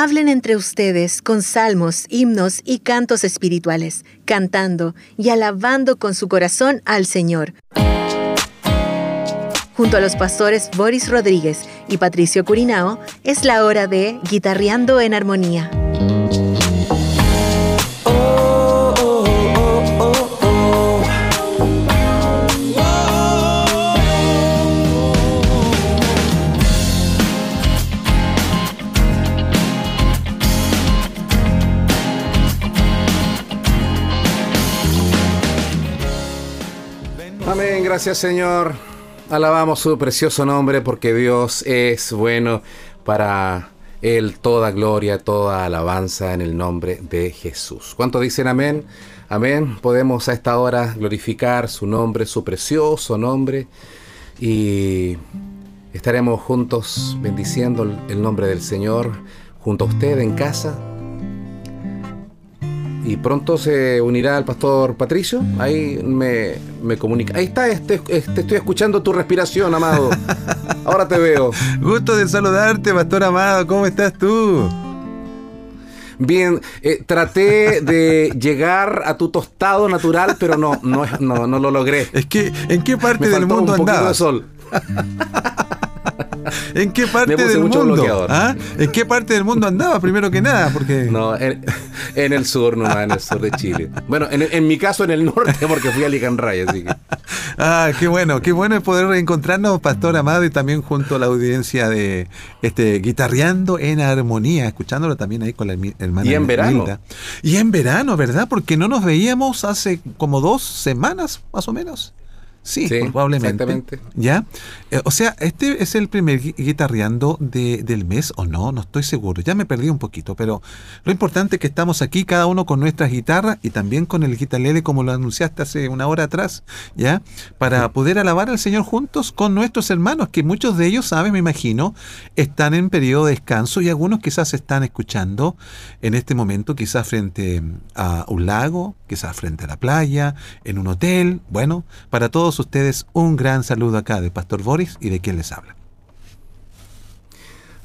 Hablen entre ustedes con salmos, himnos y cantos espirituales, cantando y alabando con su corazón al Señor. Junto a los pastores Boris Rodríguez y Patricio Curinao, es la hora de Guitarreando en Armonía. Gracias Señor. Alabamos su precioso nombre porque Dios es bueno para Él toda gloria, toda alabanza en el nombre de Jesús. ¿Cuánto dicen amén? Amén. Podemos a esta hora glorificar su nombre, su precioso nombre y estaremos juntos bendiciendo el nombre del Señor junto a usted en casa y pronto se unirá el pastor Patricio. Ahí me, me comunica. Ahí está, este, este, estoy escuchando tu respiración, amado. Ahora te veo. Gusto de saludarte, pastor amado. ¿Cómo estás tú? Bien, eh, traté de llegar a tu tostado natural, pero no, no, no, no lo logré. Es que, ¿en qué parte del mundo un andabas? De sol. ¿En qué parte del mundo? ¿Ah? ¿En qué parte del mundo andaba primero que nada? Porque no, en, el sur, no, en el sur de Chile. Bueno, en, mi caso en el norte, porque fui a Licanray, así que. Ah, qué bueno, qué bueno es poder reencontrarnos, Pastor Amado, y también junto a la audiencia de este guitarreando en armonía, escuchándolo también ahí con la hermana. Y en verano. Y en verano, ¿verdad? Porque no nos veíamos hace como dos semanas, más o menos. Sí, probablemente. ¿Ya? Eh, o sea, ¿este es el primer guitarreando de, del mes o no? No estoy seguro. Ya me perdí un poquito, pero lo importante es que estamos aquí, cada uno con nuestras guitarras y también con el guitarlele, como lo anunciaste hace una hora atrás, ¿ya? Para poder alabar al Señor juntos con nuestros hermanos, que muchos de ellos, ¿sabes? Me imagino, están en periodo de descanso y algunos quizás están escuchando en este momento, quizás frente a un lago, quizás frente a la playa, en un hotel. Bueno, para todos ustedes un gran saludo acá de Pastor Boris y de quien les habla.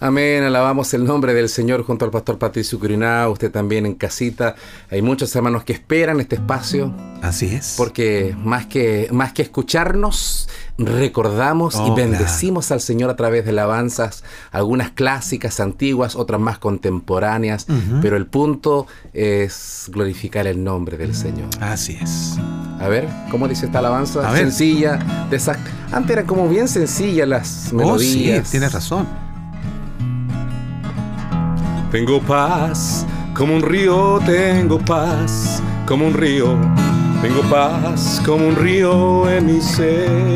Amén, alabamos el nombre del Señor junto al pastor Patricio Curinao, usted también en casita. Hay muchos hermanos que esperan este espacio. Así es. Porque más que, más que escucharnos, recordamos y oh, bendecimos al Señor a través de alabanzas, algunas clásicas, antiguas, otras más contemporáneas, pero el punto es glorificar el nombre del Señor. Así es. A ver, ¿cómo dice esta alabanza? Sencilla, de Antes eran como bien sencillas las melodías. Oh, sí, tienes razón. Tengo paz, como un río, tengo paz, como un río tengo paz como un río en mi ser.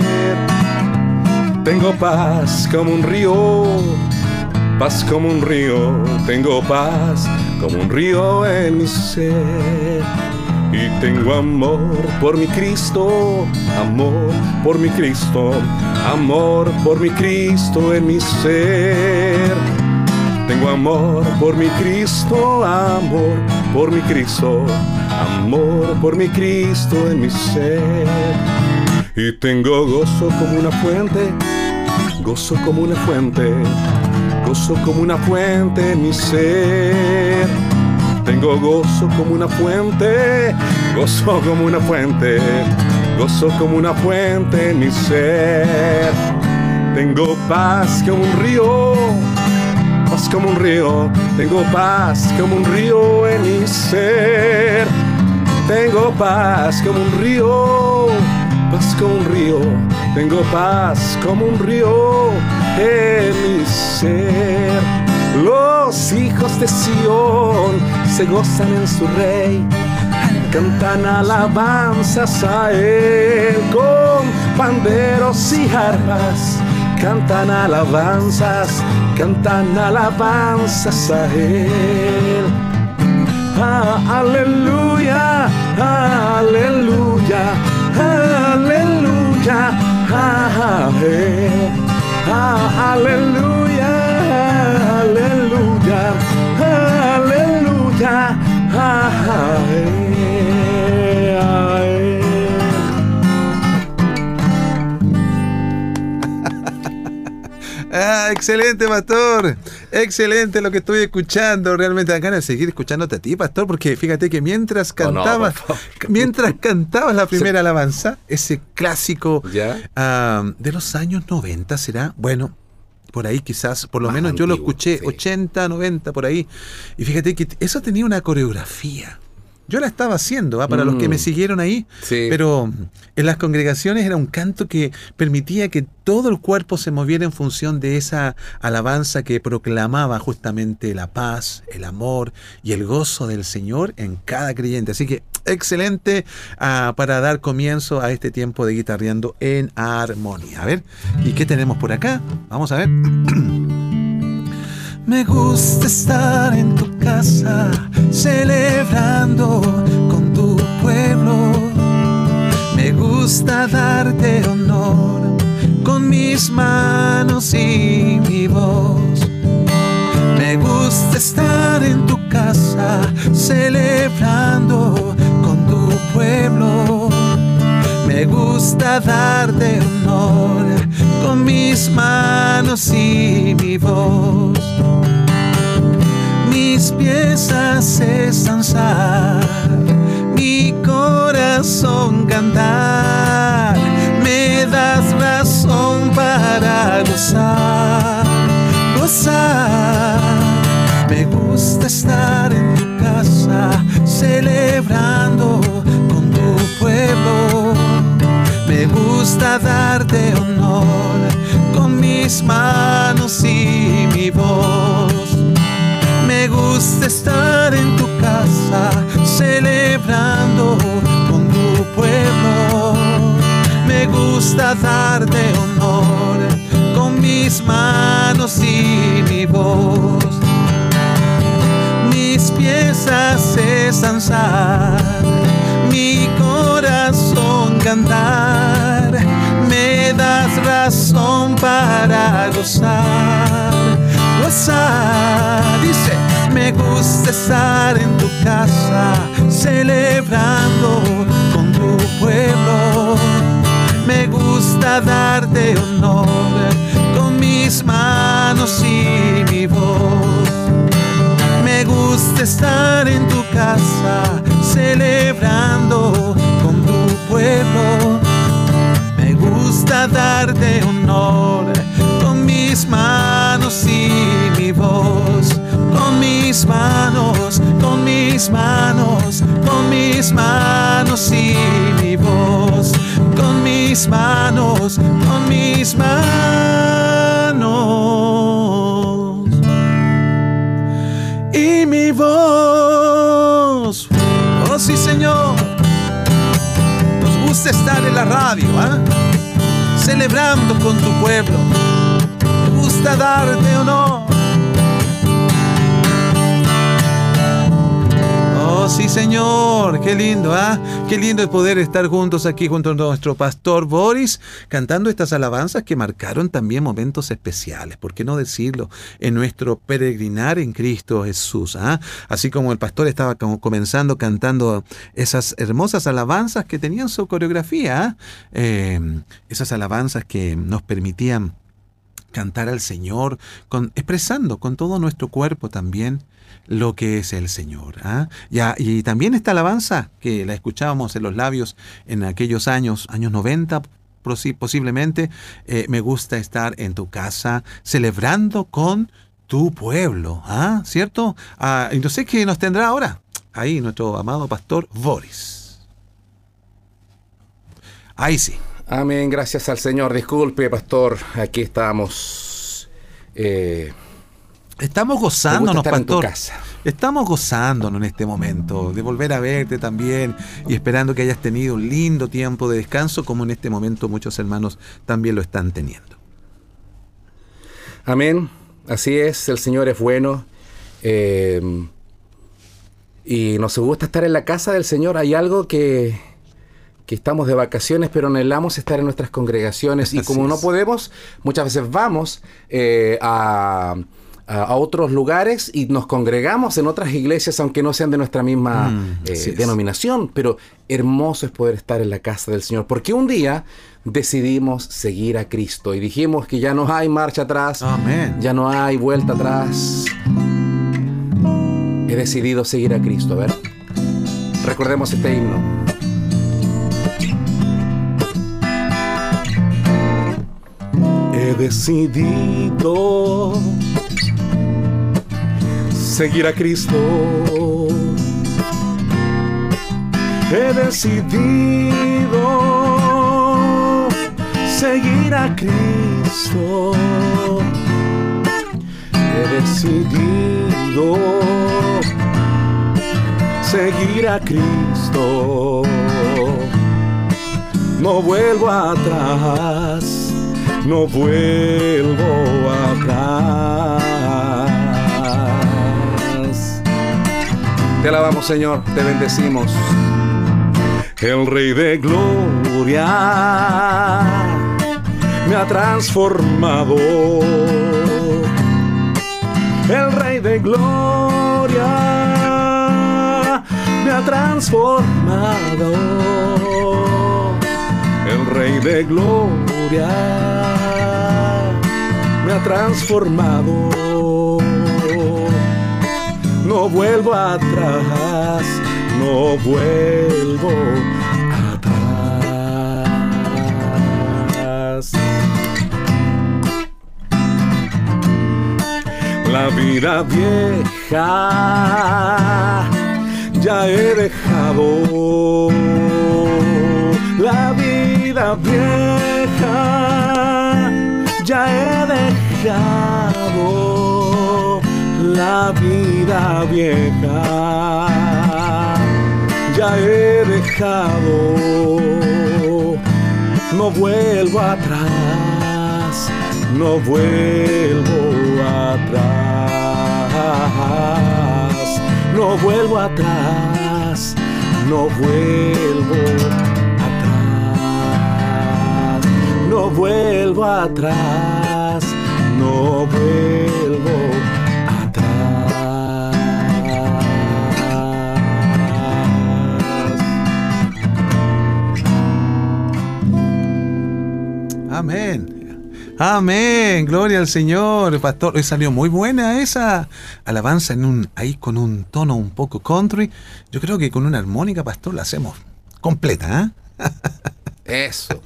Tengo paz como un río, paz como un río. Tengo paz como un río en mi ser. Y tengo amor por mi Cristo, amor por mi Cristo, amor por mi Cristo en mi ser. Amor por mi Cristo, amor por mi Cristo amor por mi Cristo en mi ser. Y tengo gozo como una fuente, gozo como una fuente, gozo como una fuente en mi ser. Tengo gozo como una fuente, gozo como una fuente, gozo como una fuente en mi ser. Tengo paz como un río, como un río, tengo paz como un río en mi ser tengo paz como un río, paz como un río, tengo paz como un río en mi ser. Los hijos de Sión se gozan en su rey, cantan alabanzas a él con panderos y arpas. Cantan alabanzas, cantan alabanzas a él. Ah, aleluya, aleluya, aleluya, ah, aleluya, aleluya, aleluya, Ah, excelente, pastor. Excelente lo que estoy escuchando. Realmente dan ganas de seguir escuchándote a ti, pastor, porque fíjate que mientras cantabas, mientras cantabas la primera alabanza, ese clásico ah, de los años 90 será, bueno, por ahí quizás, por lo menos yo lo escuché, 80, 90, por ahí. Y fíjate que eso tenía una coreografía. Yo la estaba haciendo, ¿ah? para los que me mm. siguieron ahí, pero en las congregaciones era un canto que permitía que todo el cuerpo se moviera en función de esa alabanza que proclamaba justamente la paz, el amor y el gozo del Señor en cada creyente. Así que excelente ah, para dar comienzo a este tiempo de guitarreando en armonía. A ver, ¿y qué tenemos por acá? Vamos a ver. Me gusta estar en tu casa, celebrando con tu pueblo. Me gusta darte honor con mis manos y mi voz. Me gusta estar en tu casa, celebrando con tu pueblo. Me gusta darte honor con mis manos y mi voz mis piezas cesan mi corazón cantar, me das razón para gozar, gozar. Me gusta estar en tu casa, celebrando. Me gusta darte honor con mis manos y mi voz me gusta estar en tu casa celebrando con tu pueblo. Me gusta darte honor con mis manos y mi voz. Mis piezas cesan mi corazón cantar. Me das razón para gozar, gozar. Dice me gusta estar en tu casa, celebrando con tu pueblo. Me gusta darte honor con mis manos y mi voz. Me gusta estar en tu casa, celebrando con tu pueblo. Me gusta darte honor con mis manos y mi voz con mis manos, con mis manos, con mis manos y mi voz, con mis manos, con mis manos estar en la radio, ¿ah? celebrando con tu pueblo. Me gusta darte honor sí, Señor. Qué lindo, ¿ah? Qué lindo es poder estar juntos aquí junto a nuestro pastor Boris, cantando estas alabanzas que marcaron también momentos especiales, ¿por qué no decirlo? En nuestro peregrinar en Cristo Jesús. ¿ah? Así como el pastor estaba comenzando cantando esas hermosas alabanzas que tenían su coreografía, ¿ah? eh, esas alabanzas que nos permitían cantar al Señor, con, expresando con todo nuestro cuerpo también lo que es el Señor. ¿ah? Ya, y también esta alabanza que la escuchábamos en los labios en aquellos años, años 90 posiblemente, eh, me gusta estar en tu casa celebrando con tu pueblo, ¿ah? ¿cierto? Ah, entonces, ¿qué nos tendrá ahora? Ahí nuestro amado pastor Boris. Ahí sí. Amén, gracias al Señor. Disculpe, pastor, aquí estamos. Eh, Estamos gozándonos, pastor. Estamos gozándonos en este momento de volver a verte también y esperando que hayas tenido un lindo tiempo de descanso como en este momento muchos hermanos también lo están teniendo. Amén. Así es, el Señor es bueno. Eh, y nos gusta estar en la casa del Señor. Hay algo que, que estamos de vacaciones, pero anhelamos estar en nuestras congregaciones. Y como no podemos, muchas veces vamos eh, a a, otros lugares y nos congregamos en otras iglesias, aunque no sean de nuestra misma mm, eh, denominación, pero hermoso es poder estar en la casa del Señor, porque un día decidimos seguir a Cristo y dijimos que ya no hay marcha atrás, ya no hay vuelta atrás. He decidido seguir a Cristo, a ver. Recordemos este himno. He decidido seguir a Cristo. He decidido seguir a Cristo. He decidido seguir a Cristo. No vuelvo atrás, no vuelvo atrás. Te alabamos, Señor, te bendecimos. El Rey de Gloria me ha transformado. El Rey de Gloria me ha transformado. El Rey de Gloria me ha transformado no vuelvo atrás, no vuelvo atrás. La vida vieja ya he dejado. La vida vieja ya he dejado la vida vieja. Ya he dejado, no vuelvo atrás, no vuelvo atrás, no vuelvo atrás, no vuelvo atrás, vuelvo atrás, no vuelvo Amén. Amén. Gloria al Señor. Pastor, hoy salió muy buena esa alabanza en un, ahí con un tono un poco country. Yo creo que con una armónica, pastor, la hacemos completa, ¿eh? Eso.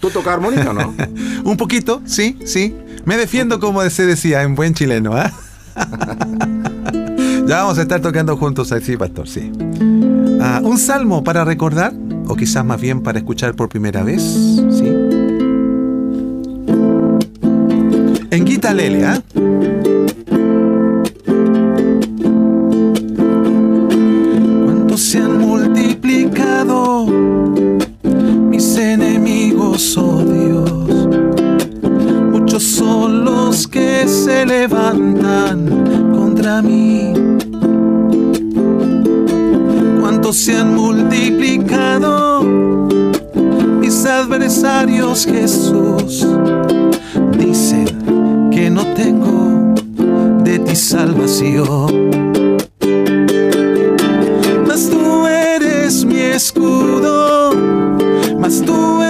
¿Tú tocas armónica o no? un poquito, sí, sí. Me defiendo como se decía en buen chileno, ¿ah? ya vamos a estar tocando juntos así, pastor, sí. Ah, un salmo para recordar, o quizás más bien para escuchar por primera vez, ¿sí? en Guita Lelia. ¿ah? Cuántos se han multiplicado enemigos, oh Dios. Muchos son los que se levantan contra mí. Cuántos se han multiplicado mis adversarios, Jesús. Dicen que no tengo de ti salvación. Mas tú eres mi escudo, mas tú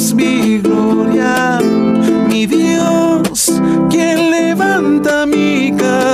eres mi gloria, mi Dios, quien levanta mi cabeza.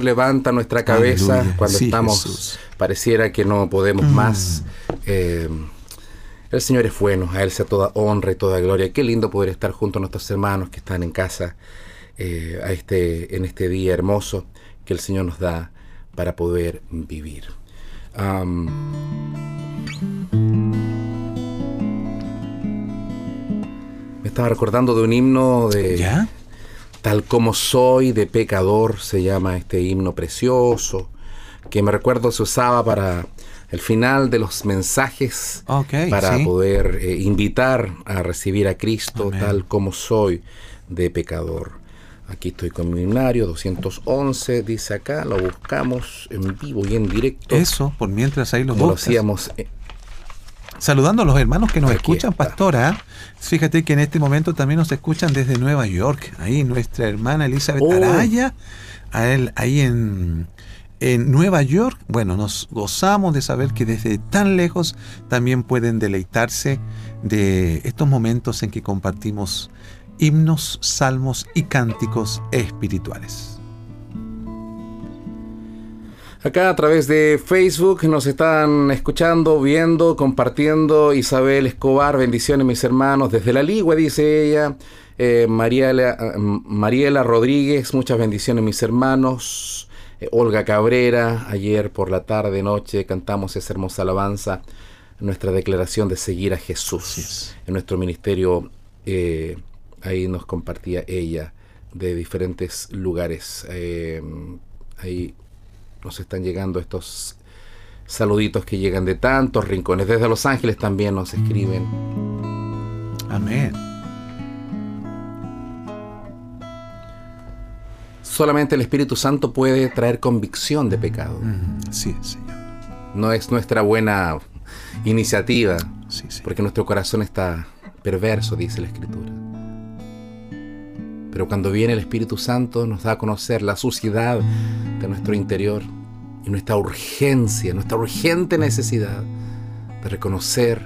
Señor levanta nuestra cabeza cuando estamos, pareciera que no podemos mm. más. Eh, el Señor es bueno, a Él sea toda honra y toda gloria. Qué lindo poder estar junto a nuestros hermanos que están en casa eh, a este, en este día hermoso que el Señor nos da para poder vivir. me estaba recordando de un himno de, ¿Ya? Tal como soy de pecador se llama este himno precioso, que me recuerdo se usaba para el final de los mensajes, para poder eh, invitar a recibir a Cristo tal como soy de pecador. Aquí estoy con mi himnario 211, dice acá, lo buscamos en vivo y en directo. Eso, por mientras ahí lo Lo hacíamos eh, Saludando a los hermanos que nos escuchan, pastora. Fíjate que en este momento también nos escuchan desde Nueva York. Ahí nuestra hermana Elizabeth oh. Araya, a él, ahí en, en Nueva York. Bueno, nos gozamos de saber que desde tan lejos también pueden deleitarse de estos momentos en que compartimos himnos, salmos y cánticos espirituales. Acá a través de Facebook nos están escuchando, viendo, compartiendo. Isabel Escobar, bendiciones mis hermanos. Desde la Ligua, dice ella. Eh, Mariela, eh, Mariela Rodríguez, muchas bendiciones mis hermanos. Eh, Olga Cabrera, ayer por la tarde, noche, cantamos esa hermosa alabanza, nuestra declaración de seguir a Jesús. En nuestro ministerio, ahí nos compartía ella de diferentes lugares. ahí nos están llegando estos saluditos que llegan de tantos rincones. Desde Los Ángeles también nos escriben. Amén. Solamente el Espíritu Santo puede traer convicción de pecado. Sí, Señor. No es nuestra buena iniciativa, porque nuestro corazón está perverso, dice la Escritura. Pero cuando viene el Espíritu Santo nos da a conocer la suciedad de nuestro interior y nuestra urgencia, nuestra urgente necesidad de reconocer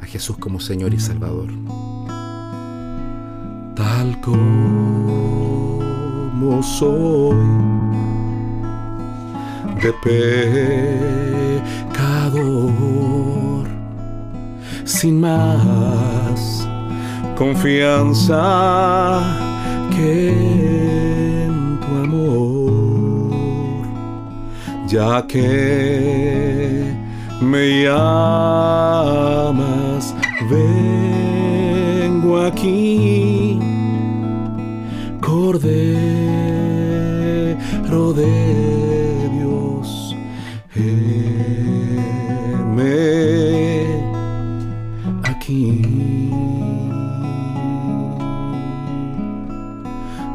a Jesús como Señor y Salvador. Tal como soy, de pecador, sin más confianza en ya que me llamas, vengo aquí, Cordero de Dios, heme aquí.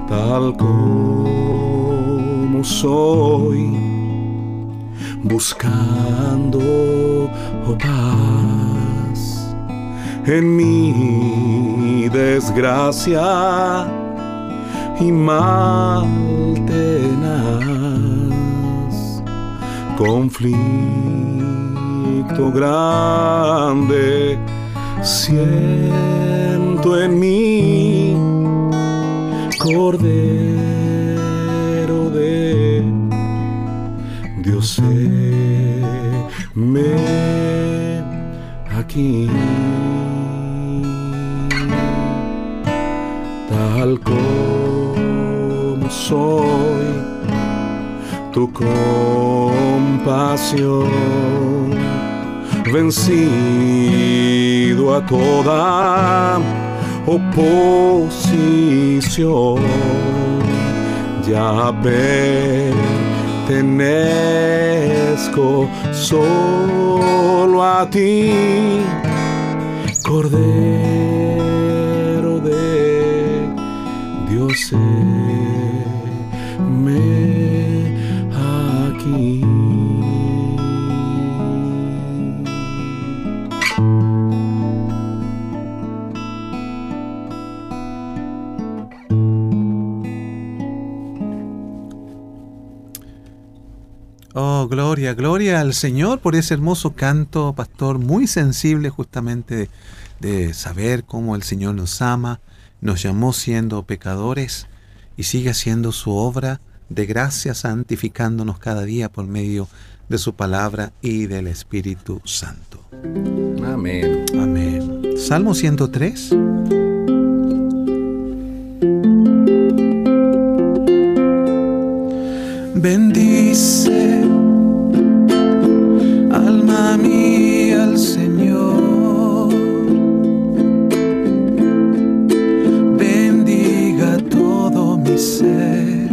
tal como soy, buscando paz en mi desgracia y mal tenaz, conflicto grande siento en mí. Cordero de Dios, me aquí, tal como soy, tu compasión vencido a toda oposición. Ya pertenezco solo a ti, Cordero de Dios. Me aquí. Oh, gloria, gloria al Señor por ese hermoso canto, pastor, muy sensible justamente de, saber cómo el Señor nos ama, nos llamó siendo pecadores y sigue haciendo su obra de gracia, santificándonos cada día por medio de su palabra y del Espíritu Santo. Amén. Amén. Salmo 103. Bendice, mía, al Señor. Bendiga todo mi ser,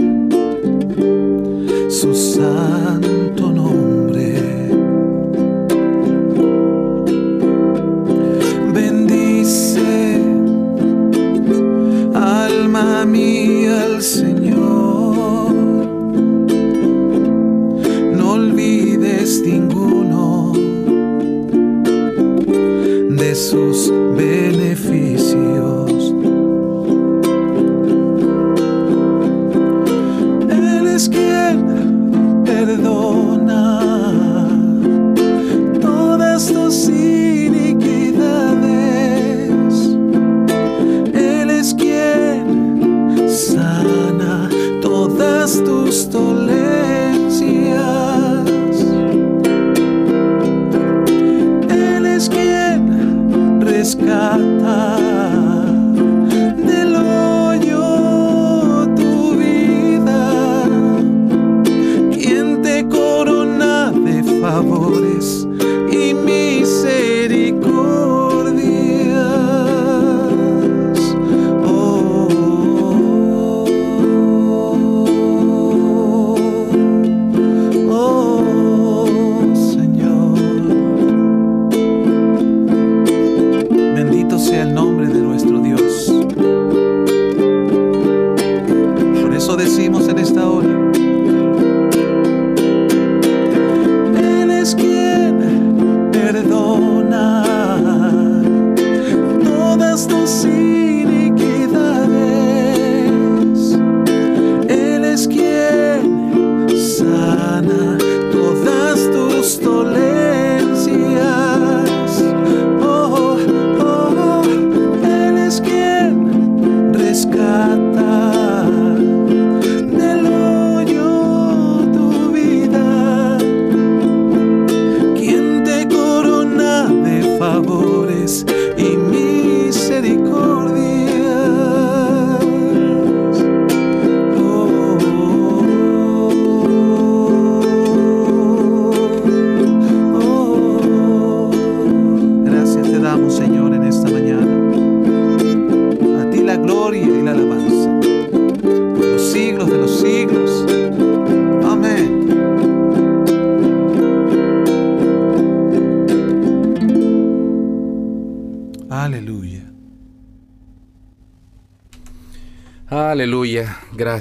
su santo Στολέ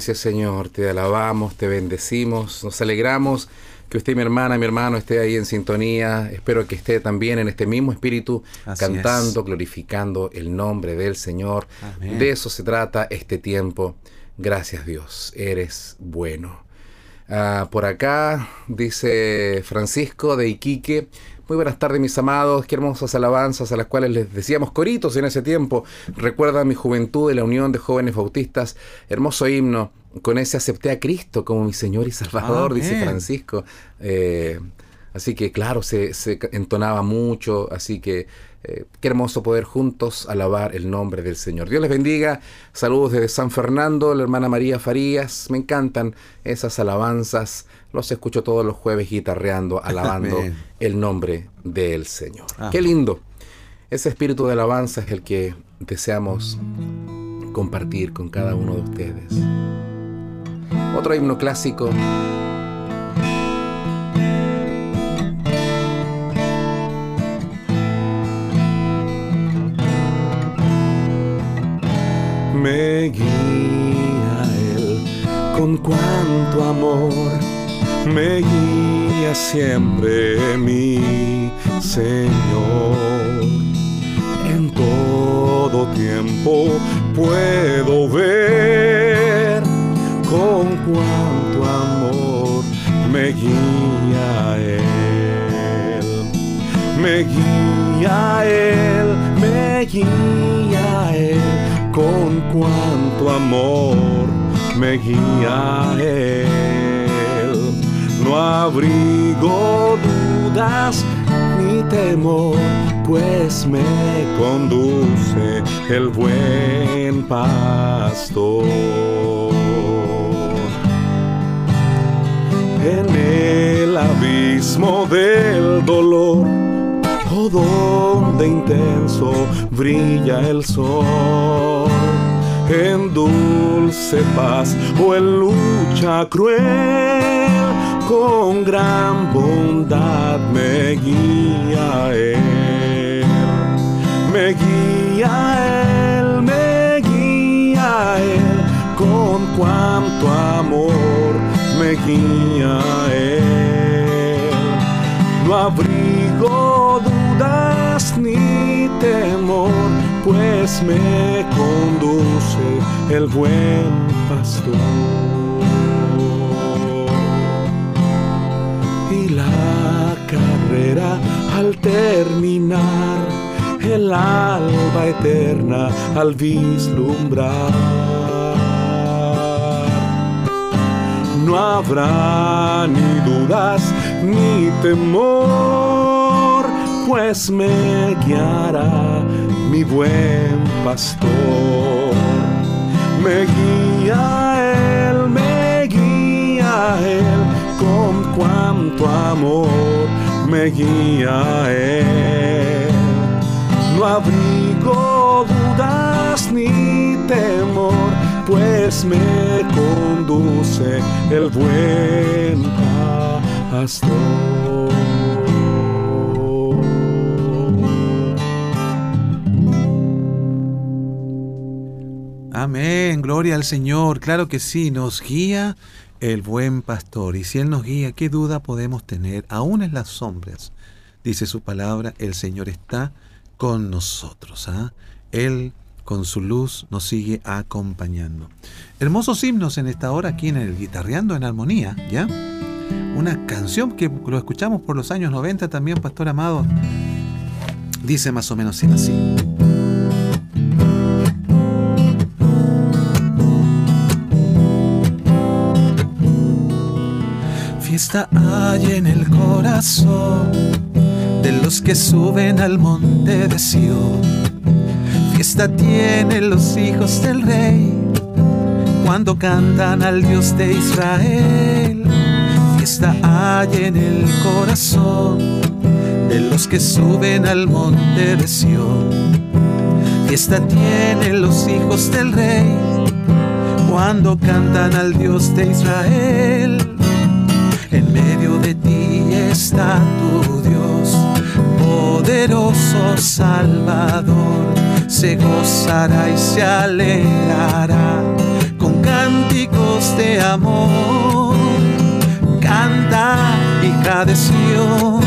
Gracias Señor, te alabamos, te bendecimos, nos alegramos que usted, mi hermana, mi hermano, esté ahí en sintonía. Espero que esté también en este mismo espíritu, cantando, glorificando el nombre del Señor. De eso se trata este tiempo. Gracias Dios, eres bueno. Ah, por acá dice Francisco de Iquique, muy buenas tardes, mis amados. Qué hermosas alabanzas a las cuales les decíamos coritos en ese tiempo. Recuerda mi juventud de la Unión de Jóvenes Bautistas. Hermoso himno. Con ese acepté a Cristo como mi Señor y Salvador, dice Francisco. Eh, así que, claro, se, entonaba mucho. Así que eh, qué hermoso poder juntos alabar el nombre del Señor. Dios les bendiga. Saludos desde San Fernando, la hermana María Farías. Me encantan esas alabanzas los escucho todos los jueves guitarreando, alabando el nombre del Señor. Qué lindo. Ese espíritu de alabanza es el que deseamos compartir con cada uno de ustedes. Otro himno clásico. Me guía siempre mi Señor. En todo tiempo puedo ver con cuánto amor me guía Él, me guía Él, me guía Él, con cuánto amor me guía Él. No abrigo dudas ni temor, pues me conduce el buen pastor. En el abismo del dolor, o donde intenso brilla el sol, en dulce paz o en lucha cruel con gran bondad me guía Él, me guía Él, me guía Él, con cuanto amor me guía Él. No abrigo dudas ni temor, pues me conduce el buen pastor. Al terminar, el alba eterna al vislumbrar. No habrá ni dudas ni temor, pues me guiará mi buen pastor. Me guía él, me guía él, con cuanto amor me guía Él. No abrigo dudas ni temor, pues me conduce el buen pastor. Amén, gloria al Señor. Claro que sí, nos guía el buen pastor. Y si Él nos guía, ¿qué duda podemos tener? Aún en las sombras, dice su palabra, el Señor está con nosotros. ¿ah? Él con su luz nos sigue acompañando. Hermosos himnos en esta hora aquí en el Guitarreando en Armonía, ¿ya? Una canción que lo escuchamos por los años 90 también, Pastor Amado. Dice más o menos así. Fiesta hay en el corazón de los que suben al monte de Sion. Fiesta tienen los hijos del rey cuando cantan al Dios de Israel. Fiesta hay en el corazón de los que suben al monte de Sion. Fiesta tienen los hijos del rey cuando cantan al Dios de Israel en medio de ti está tu Dios, poderoso Salvador. Se gozará y se alegrará con cánticos de amor. Canta, hija de Sión,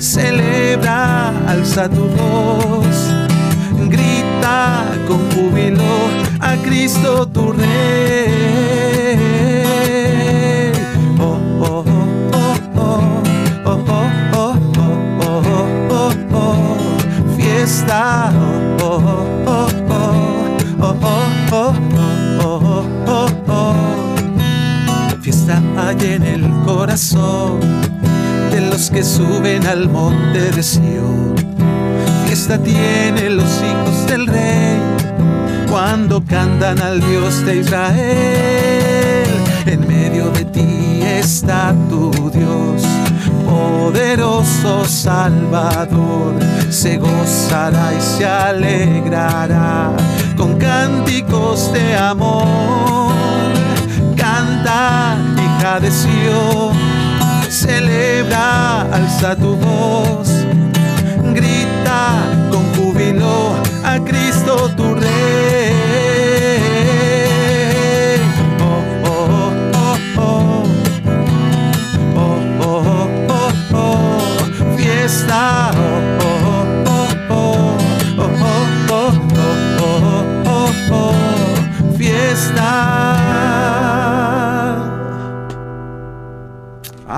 celebra, alza tu voz, grita con júbilo a Cristo tu Rey. Oh, fiesta hay en el corazón de los que suben al monte de Sion. Fiesta tienen los hijos del rey cuando cantan al Dios de Israel. En medio de ti está tu Dios poderoso Salvador, se gozará y se alegrará con cánticos de amor. Canta, hija de Sion, celebra, alza tu voz, grita con júbilo a Cristo tu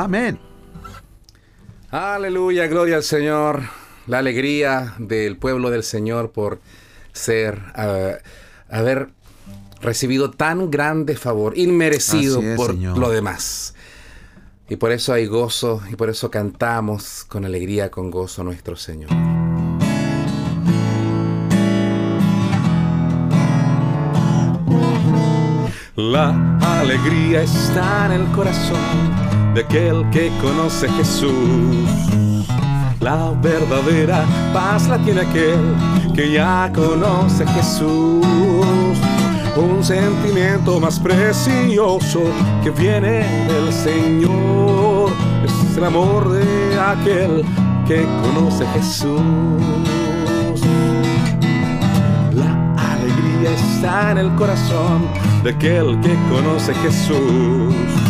Amén. Aleluya, gloria al Señor. La alegría del pueblo del Señor por ser, uh, haber recibido tan grande favor, inmerecido por lo demás. Y por eso hay gozo y por eso cantamos con alegría, con gozo nuestro Señor. La alegría está en el corazón de aquel que conoce Jesús. La verdadera paz la tiene aquel que ya conoce Jesús un sentimiento más precioso que viene del Señor. Es el amor de aquel que conoce Jesús. La alegría está en el corazón de aquel que conoce Jesús.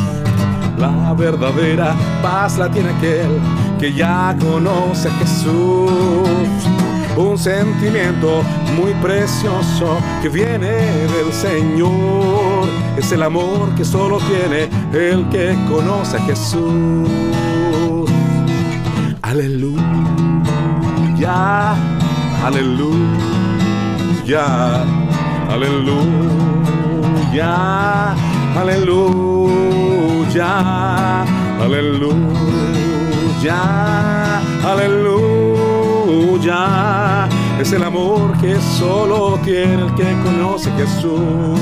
La verdadera paz la tiene aquel que ya conoce a Jesús un sentimiento muy precioso que viene del Señor. Es el amor que solo tiene el que conoce a Jesús. Aleluya, aleluya, aleluya, aleluya, aleluya, aleluya es el amor que solo tiene el que conoce Jesús.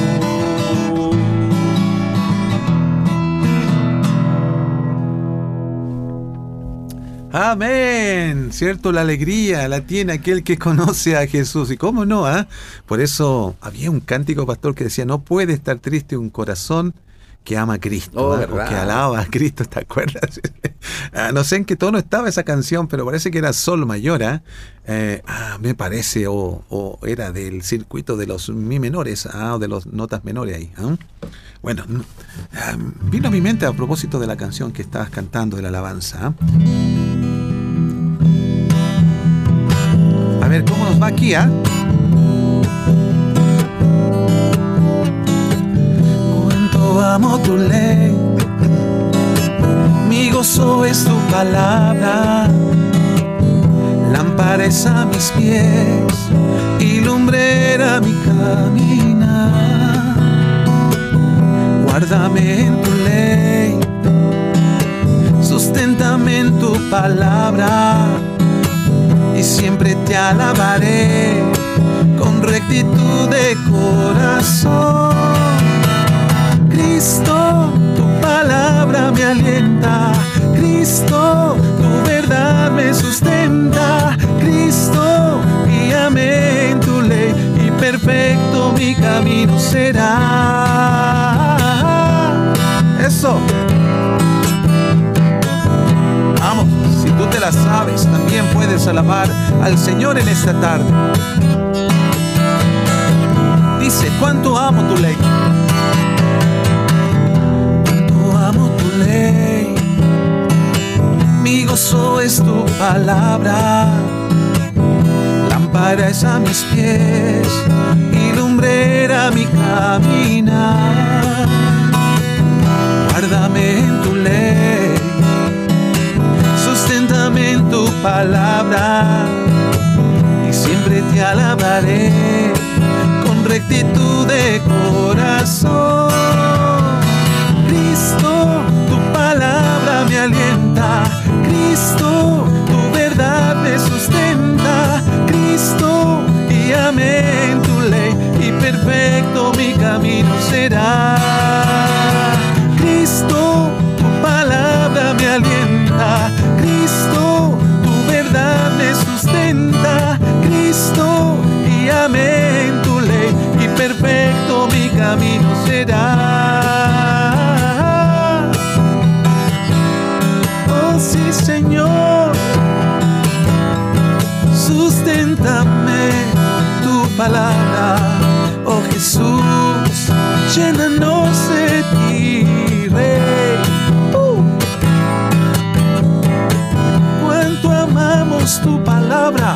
Amén. Cierto, la alegría la tiene aquel que conoce a Jesús. ¿Y cómo no? Ah? Por eso había un cántico pastor que decía, no puede estar triste un corazón que ama a Cristo, oh, que alaba a Cristo, ¿te acuerdas? Ah, no sé en qué tono estaba esa canción, pero parece que era Sol Mayor, ¿ah? Eh, ah, me parece, o, era del circuito de los mi menores, o de los notas menores ahí. Bueno, vino a mi mente a propósito de la canción que estabas cantando de la alabanza. A ver, ¿cómo nos va aquí, ah? Amo tu ley, mi gozo es tu palabra, lámpara a mis pies y lumbrera mi caminar. Guárdame en tu ley, susténtame en tu palabra y siempre te alabaré con rectitud de corazón. Cristo, tu palabra me alienta. Cristo, tu verdad me sustenta. Cristo, guíame en tu ley y perfecto mi camino será. Eso. Vamos, si tú te la sabes, también puedes alabar al Señor en esta tarde. Dice, ¿cuánto amo tu ley? Gozo es tu palabra, lámpara es a mis pies y lumbrera mi caminar. Guárdame en tu ley, susténtame en tu palabra y siempre te alabaré con rectitud de corazón. Cristo, tu palabra me alienta. Cristo, tu verdad me sustenta. Cristo, guíame en tu ley y perfecto mi camino será. Cristo, tu palabra me alienta. Cristo, tu verdad me sustenta. Cristo, guíame en tu ley y perfecto mi camino será. Susténtame tu palabra, oh Jesús, llénanos de ti, Rey. Uh. Cuánto amamos tu palabra,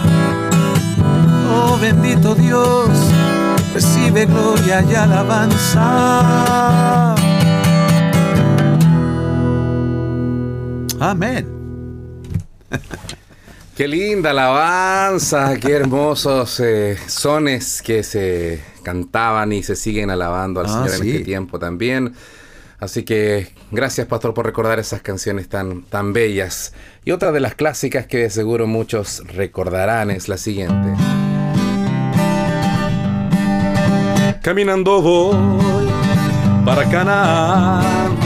oh bendito Dios, recibe gloria y alabanza. Amén. Qué linda alabanza, qué hermosos eh, sones que se cantaban y se siguen alabando al ah, Señor en este tiempo también. Así que gracias, Pastor, por recordar esas canciones tan, tan bellas. Y otra de las clásicas que de seguro muchos recordarán es la siguiente. Caminando voy para Canaán,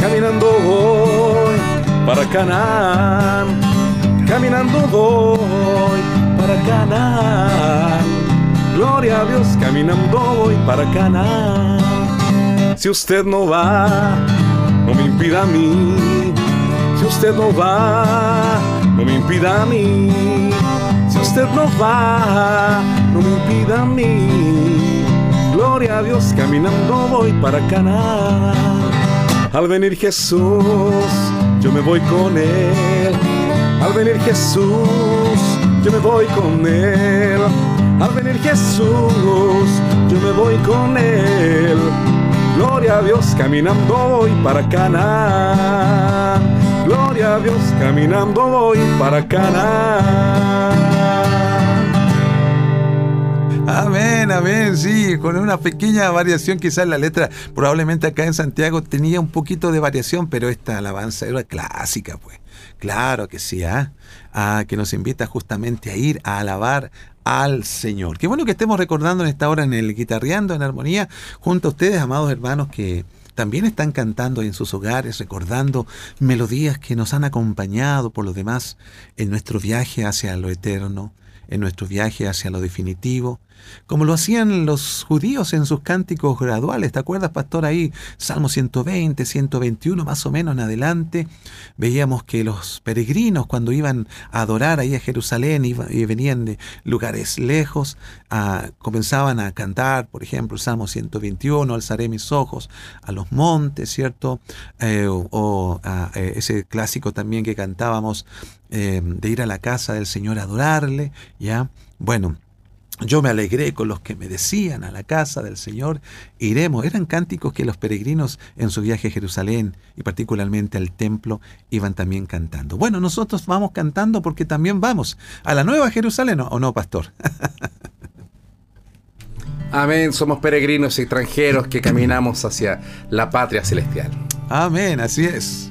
caminando voy para Canaán, caminando voy para Canaán. Gloria a Dios, caminando voy para Canaán. Si usted no va, no me impida a mí. Si usted no va, no me impida a mí. Si usted no va, no me impida a mí. Gloria a Dios, caminando voy para Cana. Al venir Jesús, yo me voy con Él. Al venir Jesús, yo me voy con Él. Al venir Jesús, yo me voy con Él. Gloria a Dios, caminando voy para Cana. Gloria a Dios, caminando voy para Cana. Amén, amén, sí, con una pequeña variación quizás la letra, probablemente acá en Santiago tenía un poquito de variación, pero esta alabanza era clásica, pues. Claro que sí, ¿ah? que nos invita justamente a ir a alabar al Señor. Qué bueno que estemos recordando en esta hora en el guitarreando en armonía junto a ustedes, amados hermanos, que también están cantando en sus hogares, recordando melodías que nos han acompañado por lo demás en nuestro viaje hacia lo eterno, en nuestro viaje hacia lo definitivo, como lo hacían los judíos en sus cánticos graduales. ¿Te acuerdas, pastor? Ahí, Salmo 120, 121, más o menos en adelante, veíamos que los peregrinos cuando iban a adorar ahí a Jerusalén y venían de lugares lejos, ah, comenzaban a cantar, por ejemplo, Salmo 121, alzaré mis ojos a los montes, ¿cierto? Eh, o, ah, eh, ese clásico también que cantábamos eh, de ir a la casa del Señor a adorarle, ¿ya? Bueno, yo me alegré con los que me decían a la casa del Señor, iremos. Eran cánticos que los peregrinos en su viaje a Jerusalén y particularmente al templo iban también cantando. Bueno, nosotros vamos cantando porque también vamos a la nueva Jerusalén, ¿o no, pastor? Amén, somos peregrinos extranjeros que caminamos hacia la patria celestial. Amén, así es.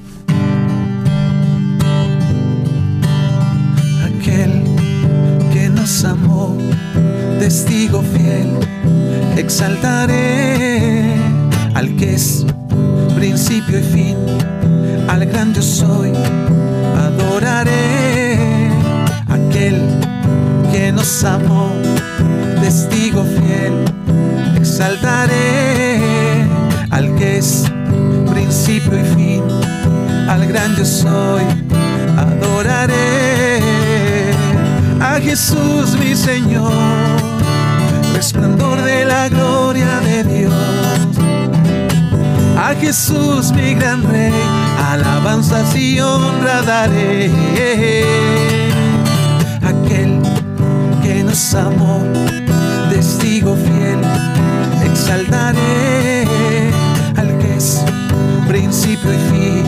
Testigo fiel, exaltaré al que es principio y fin, al gran yo soy, adoraré aquel que nos amó, testigo fiel, exaltaré al que es principio y fin, al gran yo soy, adoraré a Jesús mi Señor resplandor de la gloria de Dios. A Jesús mi gran rey, alabanzas y honra daré. Aquel que nos amó, testigo fiel, exaltaré al que es principio y fin,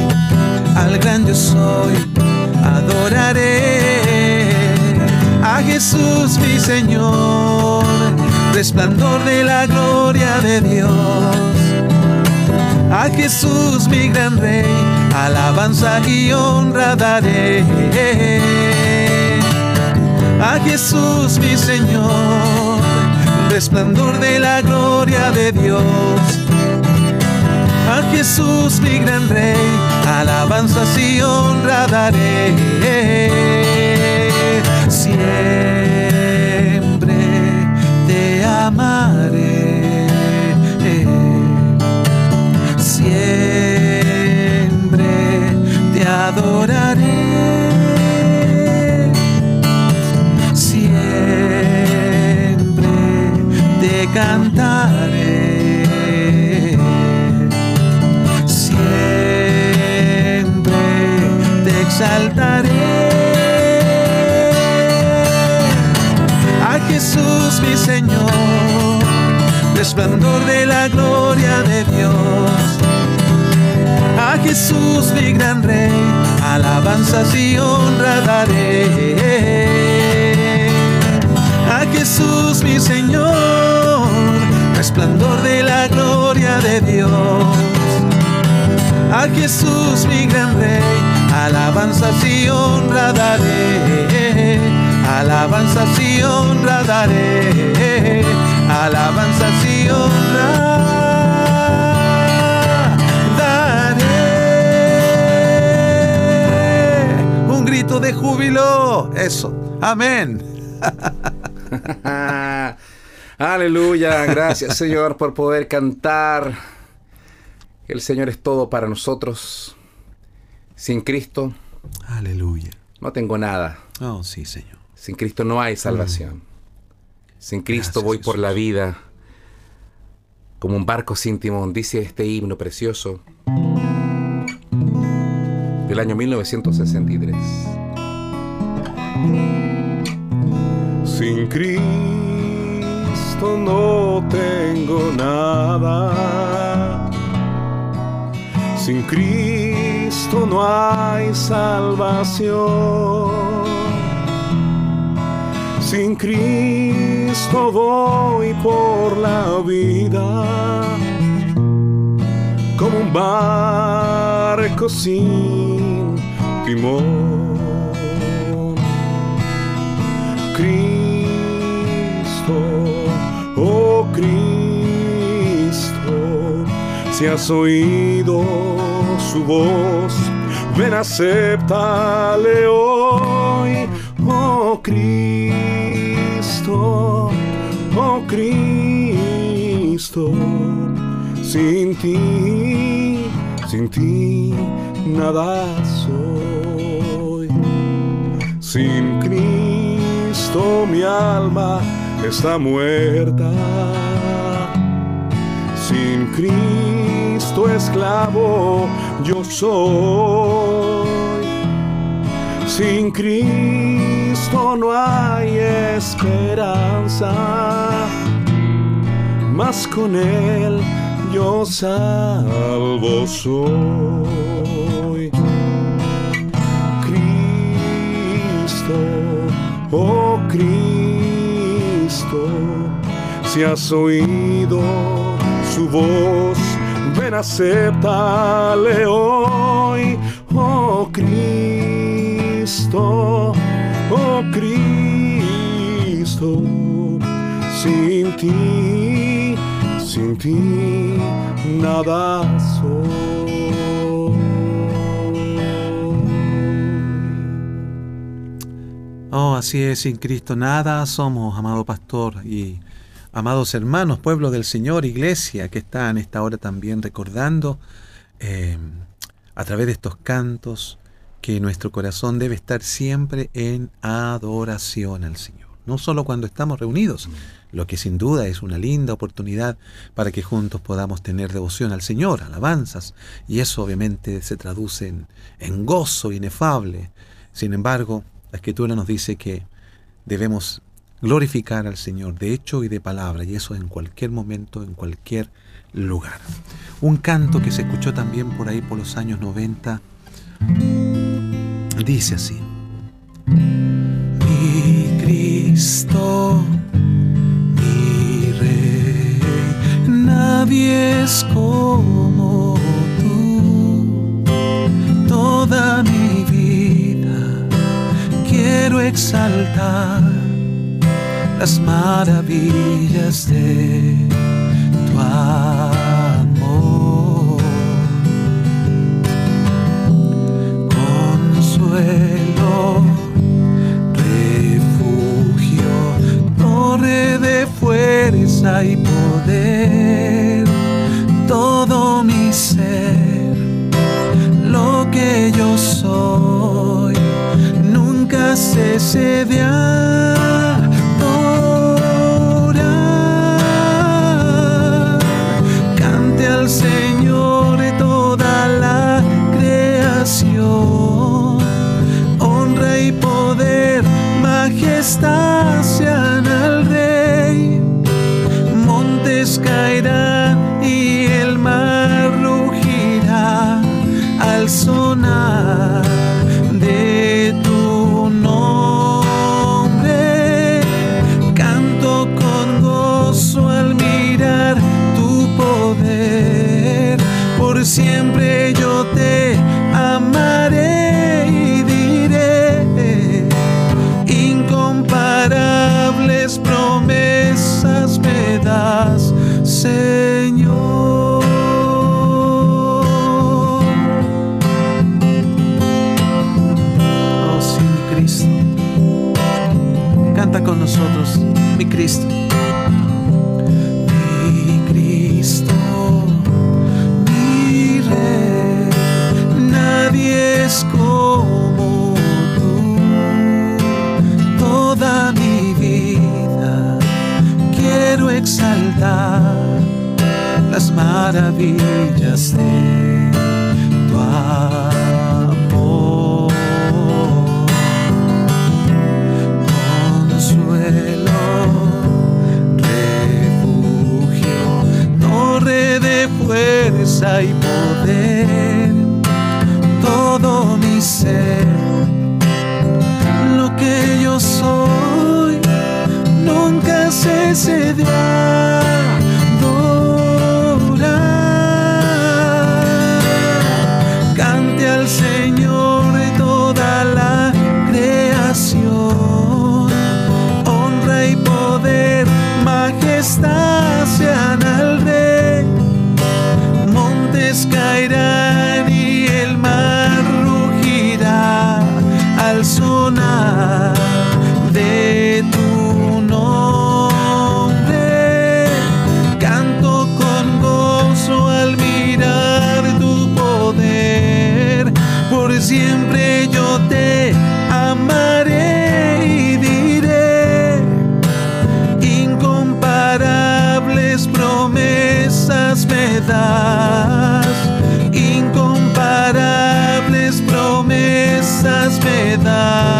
al gran yo soy, adoraré a Jesús mi Señor resplandor de la gloria de Dios. A Jesús mi gran rey, alabanza y honra daré. A Jesús mi Señor, resplandor de la gloria de Dios. A Jesús mi gran rey, alabanza y honra daré. Siempre exaltaré. A Jesús mi Señor resplandor de la gloria de Dios. A Jesús mi gran rey, alabanzas y honra daré. A Jesús mi Señor, resplandor de la gloria de Dios. A Jesús mi gran rey, alabanzas y honra daré. Alabanzas y honra daré. Alabanzas y honra de júbilo. Eso. Amén. Aleluya. Gracias Señor por poder cantar. El Señor es todo para nosotros. Sin Cristo. Aleluya. No tengo nada. Oh, sí, Señor. Sin Cristo no hay salvación. Sin Cristo voy por la vida como un barco sin timón, dice este himno precioso del año 1963. Sin Cristo no tengo nada. Sin Cristo no hay salvación. Sin Cristo voy por la vida como un barco sin timón. Cristo, oh Cristo, si has oído su voz, ven acéptale hoy, oh Cristo, oh Cristo, sin ti, sin ti nada soy, sin Cristo mi alma está muerta. Sin Cristo esclavo yo soy. Sin Cristo no hay esperanza. Mas con Él yo salvo soy. Cristo oh Cristo, si has oído su voz, ven acéptale hoy, oh Cristo, oh Cristo, sin ti, sin ti, nada soy. Oh, así es, sin Cristo nada somos, amado pastor y amados hermanos, pueblo del Señor, iglesia, que está en esta hora también recordando em, a través de estos cantos que nuestro corazón debe estar siempre en adoración al Señor. No solo cuando estamos reunidos, lo que sin duda es una linda oportunidad para que juntos podamos tener devoción al Señor, alabanzas, y eso obviamente se traduce en, en gozo inefable. Sin embargo, la escritura nos dice que debemos glorificar al Señor de hecho y de palabra, y eso en cualquier momento, en cualquier lugar. Un canto que se escuchó también por ahí por los años 90 dice así. Mi Cristo, mi Rey, nadie es como tú. Toda mi quiero exaltar las maravillas de tu amor. Consuelo, refugio, torre de fuerza y poder, todo mi ser, lo que yo soy nunca cese de está. De tu nombre. Canto con gozo al mirar tu poder. Por siempre yo te amaré y diré incomparables promesas me das. Incomparables promesas me das.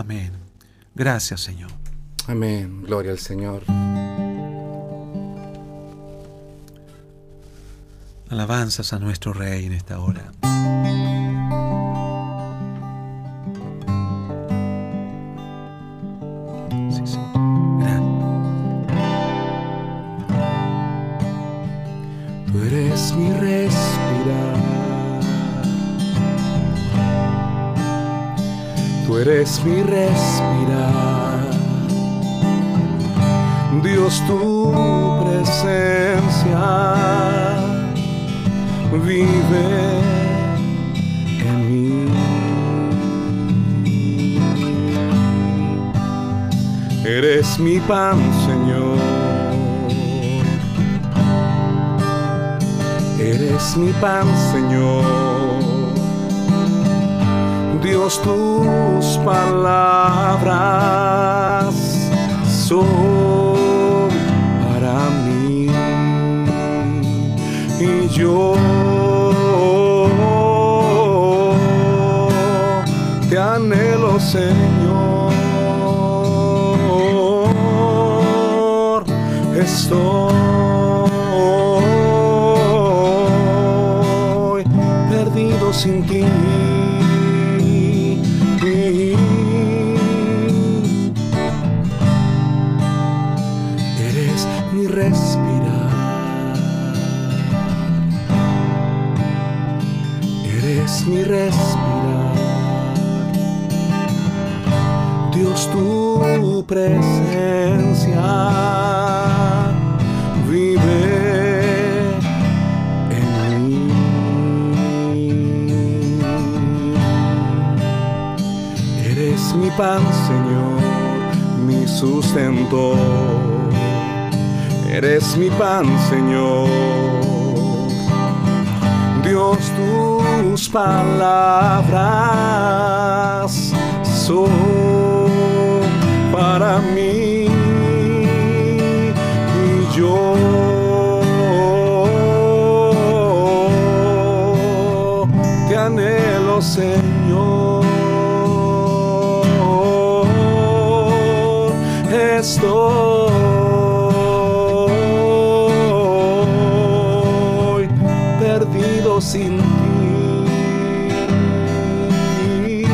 Amén. Gracias, Señor. Amén. Gloria al Señor. Alabanzas a nuestro Rey en esta hora. Eres mi respirar. Dios, tu presencia vive en mí. Eres mi pan, Señor. Eres mi pan, Señor. Dios, tus palabras son para mí. Y yo te anhelo, Señor. Estoy presencia vive en mí. Eres mi pan, Señor, mi sustento. Eres mi pan, Señor. Dios, tus palabras son para mí y yo te anhelo, Señor. Estoy perdido sin ti.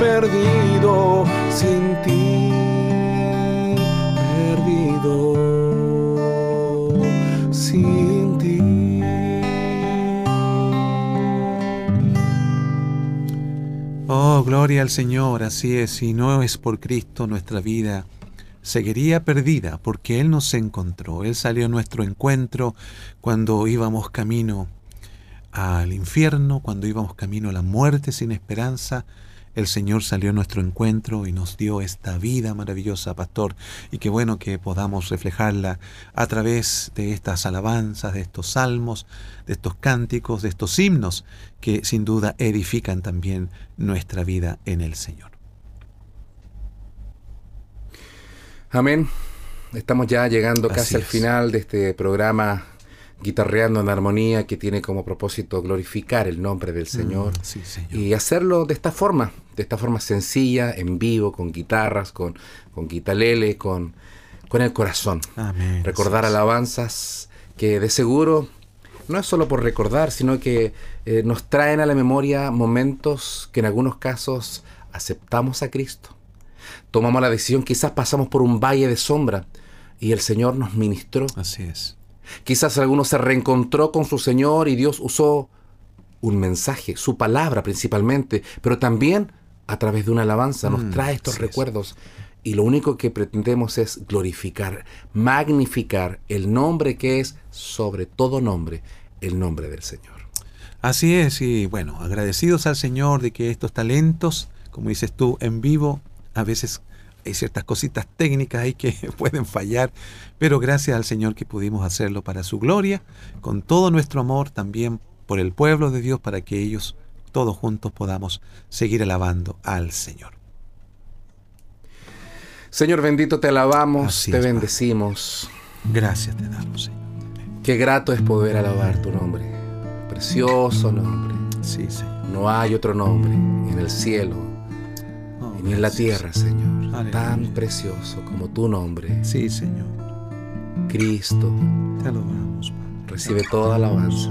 Perdido sin ti. Gloria al Señor, así es, si no es por Cristo nuestra vida. Seguiría perdida porque Él nos encontró, Él salió a nuestro encuentro cuando íbamos camino al infierno, cuando íbamos camino a la muerte sin esperanza, el Señor salió a nuestro encuentro y nos dio esta vida maravillosa, pastor, y qué bueno que podamos reflejarla a través de estas alabanzas, de estos salmos, de estos cánticos, de estos himnos, que sin duda edifican también nuestra vida en el Señor. Amén. Estamos ya llegando casi al final de este programa Guitarreando en Armonía que tiene como propósito glorificar el nombre del mm, Señor, y hacerlo de esta forma, de esta forma sencilla, en vivo, con guitarras, con, con guitalele, con, con el corazón. Recordar alabanzas que de seguro no es solo por recordar, sino que eh, nos traen a la memoria momentos que en algunos casos aceptamos a Cristo tomamos la decisión, quizás pasamos por un valle de sombra y el Señor nos ministró. Así es. Quizás alguno se reencontró con su Señor y Dios usó un mensaje, su palabra principalmente, pero también a través de una alabanza nos mm, trae estos recuerdos. Y lo único que pretendemos es glorificar, magnificar el nombre que es sobre todo nombre, el nombre del Señor. Así es, y bueno, agradecidos al Señor de que estos talentos, como dices tú, en vivo, a veces hay ciertas cositas técnicas ahí que pueden fallar, pero gracias al Señor que pudimos hacerlo para su gloria, con todo nuestro amor también por el pueblo de Dios, para que ellos todos juntos podamos seguir alabando al Señor. Señor bendito, te alabamos, te bendecimos. Gracias te damos, Señor. Qué grato es poder alabar tu nombre. Precioso nombre. Sí, Señor. No hay otro nombre en el cielo ni en la tierra, Señor, tan precioso como tu nombre. Sí, Señor. Cristo. Te alabamos, Recibe toda alabanza.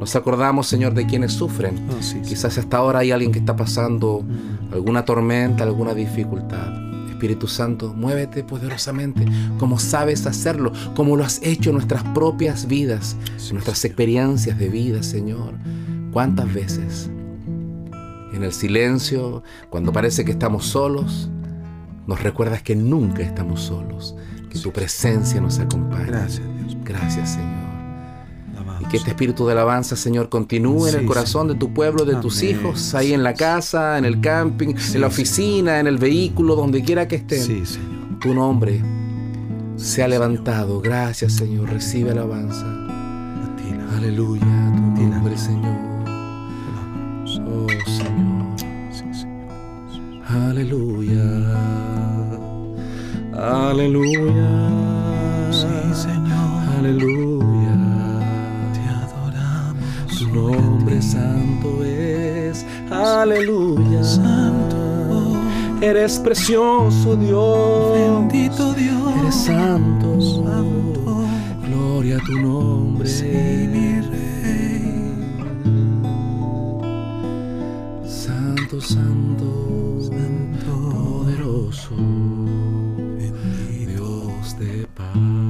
Nos acordamos, Señor, de quienes sufren. Oh, Quizás hasta ahora hay alguien que está pasando mm. alguna tormenta, alguna dificultad. Espíritu Santo, muévete poderosamente, como sabes hacerlo, como lo has hecho en nuestras propias vidas, en nuestras experiencias de vida, Señor. ¿Cuántas veces en el silencio, cuando parece que estamos solos, nos recuerdas que nunca estamos solos, que tu presencia nos acompaña. Gracias, Dios. Gracias, Señor. Y que este espíritu de alabanza, Señor, continúe en el corazón de tu pueblo, de tus hijos, ahí en la casa, en el camping, en la oficina, en el vehículo, donde quiera que estén. Sí, Señor. Tu nombre se ha levantado. Gracias, Señor. Recibe alabanza. Aleluya, tu nombre, Señor. Oh, Señor. Aleluya. Aleluya. Sí, Señor. Aleluya. Te adoramos. Tu nombre santo es. Aleluya. Santo. Eres precioso Dios. Bendito Dios. Eres santo. Santo. Gloria a tu nombre. Sí, mi rey. Santo, Santo, poderoso, Dios de paz.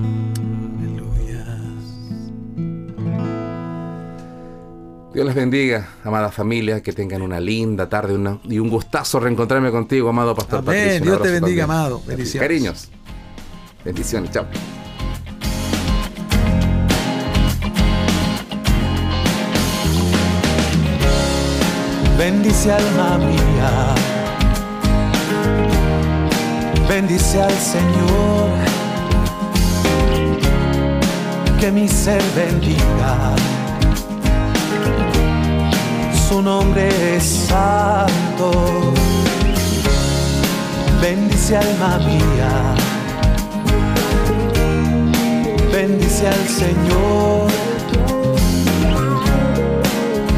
Dios les bendiga, amada familia, que tengan una linda tarde y un gustazo reencontrarme contigo, amado Pastor Amén. Dios te bendiga, amado. Bendiciones. Cariños. Bendiciones. Chao. Bendice alma mía, bendice al Señor, que mi ser bendiga. Su nombre es santo. Bendice alma mía, bendice al Señor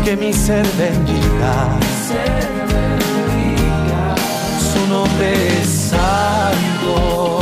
que mi ser bendiga. Su nombre es santo.